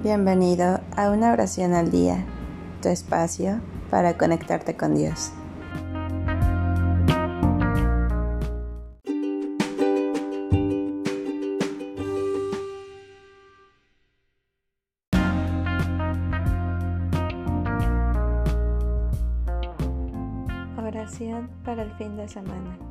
Bienvenido a una oración al día, tu espacio para conectarte con Dios. Oración para el fin de semana.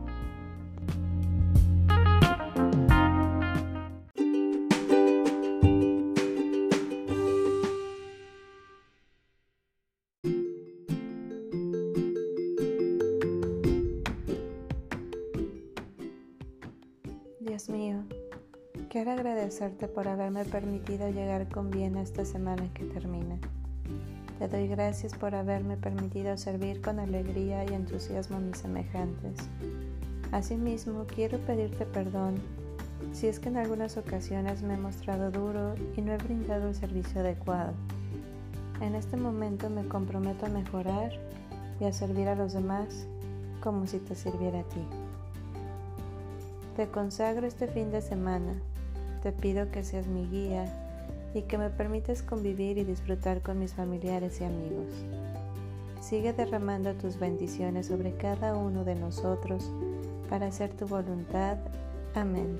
Dios mío, quiero agradecerte por haberme permitido llegar con bien a esta semana que termina. Te doy gracias por haberme permitido servir con alegría y entusiasmo a mis semejantes. Asimismo, quiero pedirte perdón si es que en algunas ocasiones me he mostrado duro y no he brindado el servicio adecuado. En este momento me comprometo a mejorar y a servir a los demás como si te sirviera a ti. Te consagro este fin de semana. Te pido que seas mi guía y que me permitas convivir y disfrutar con mis familiares y amigos. Sigue derramando tus bendiciones sobre cada uno de nosotros para hacer tu voluntad. Amén.